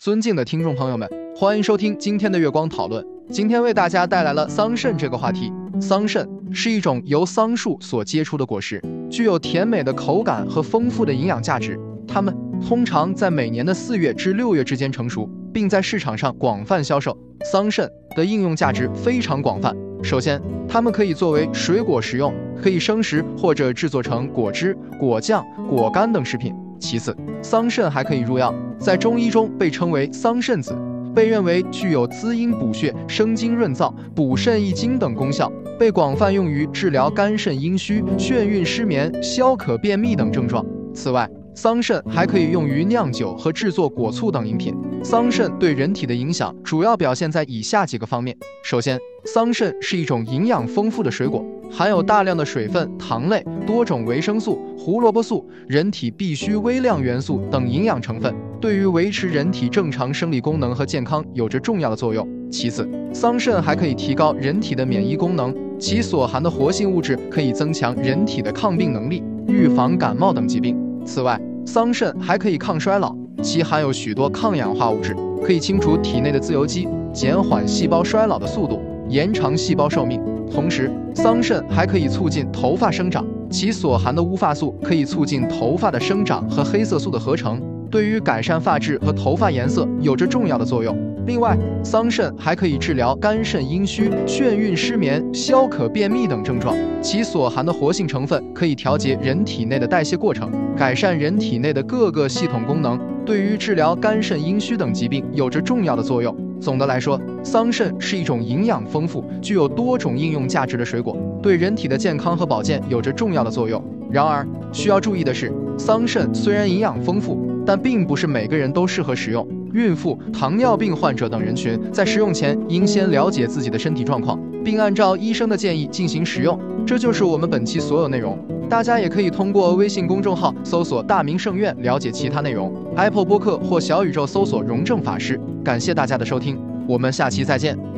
尊敬的听众朋友们，欢迎收听今天的月光讨论。今天为大家带来了桑葚这个话题。桑葚是一种由桑树所结出的果实，具有甜美的口感和丰富的营养价值。它们通常在每年的四月至六月之间成熟，并在市场上广泛销售。桑葚的应用价值非常广泛。首先，它们可以作为水果食用，可以生食或者制作成果汁、果酱、果干等食品。其次，桑葚还可以入药，在中医中被称为桑葚子，被认为具有滋阴补血、生津润燥、补肾益精等功效，被广泛用于治疗肝肾阴虚、眩晕失眠、消渴便秘等症状。此外，桑葚还可以用于酿酒和制作果醋等饮品。桑葚对人体的影响主要表现在以下几个方面：首先，桑葚是一种营养丰富的水果，含有大量的水分、糖类、多种维生素、胡萝卜素、人体必需微量元素等营养成分，对于维持人体正常生理功能和健康有着重要的作用。其次，桑葚还可以提高人体的免疫功能，其所含的活性物质可以增强人体的抗病能力，预防感冒等疾病。此外，桑葚还可以抗衰老，其含有许多抗氧化物质，可以清除体内的自由基，减缓细胞衰老的速度。延长细胞寿命，同时桑葚还可以促进头发生长，其所含的乌发素可以促进头发的生长和黑色素的合成，对于改善发质和头发颜色有着重要的作用。另外，桑葚还可以治疗肝肾阴虚、眩晕失眠、消渴便秘等症状，其所含的活性成分可以调节人体内的代谢过程，改善人体内的各个系统功能，对于治疗肝肾阴虚等疾病有着重要的作用。总的来说，桑葚是一种营养丰富、具有多种应用价值的水果，对人体的健康和保健有着重要的作用。然而，需要注意的是，桑葚虽然营养丰富，但并不是每个人都适合食用。孕妇、糖尿病患者等人群在食用前应先了解自己的身体状况，并按照医生的建议进行食用。这就是我们本期所有内容。大家也可以通过微信公众号搜索“大明圣院”了解其他内容。Apple 播客或小宇宙搜索“荣正法师”。感谢大家的收听，我们下期再见。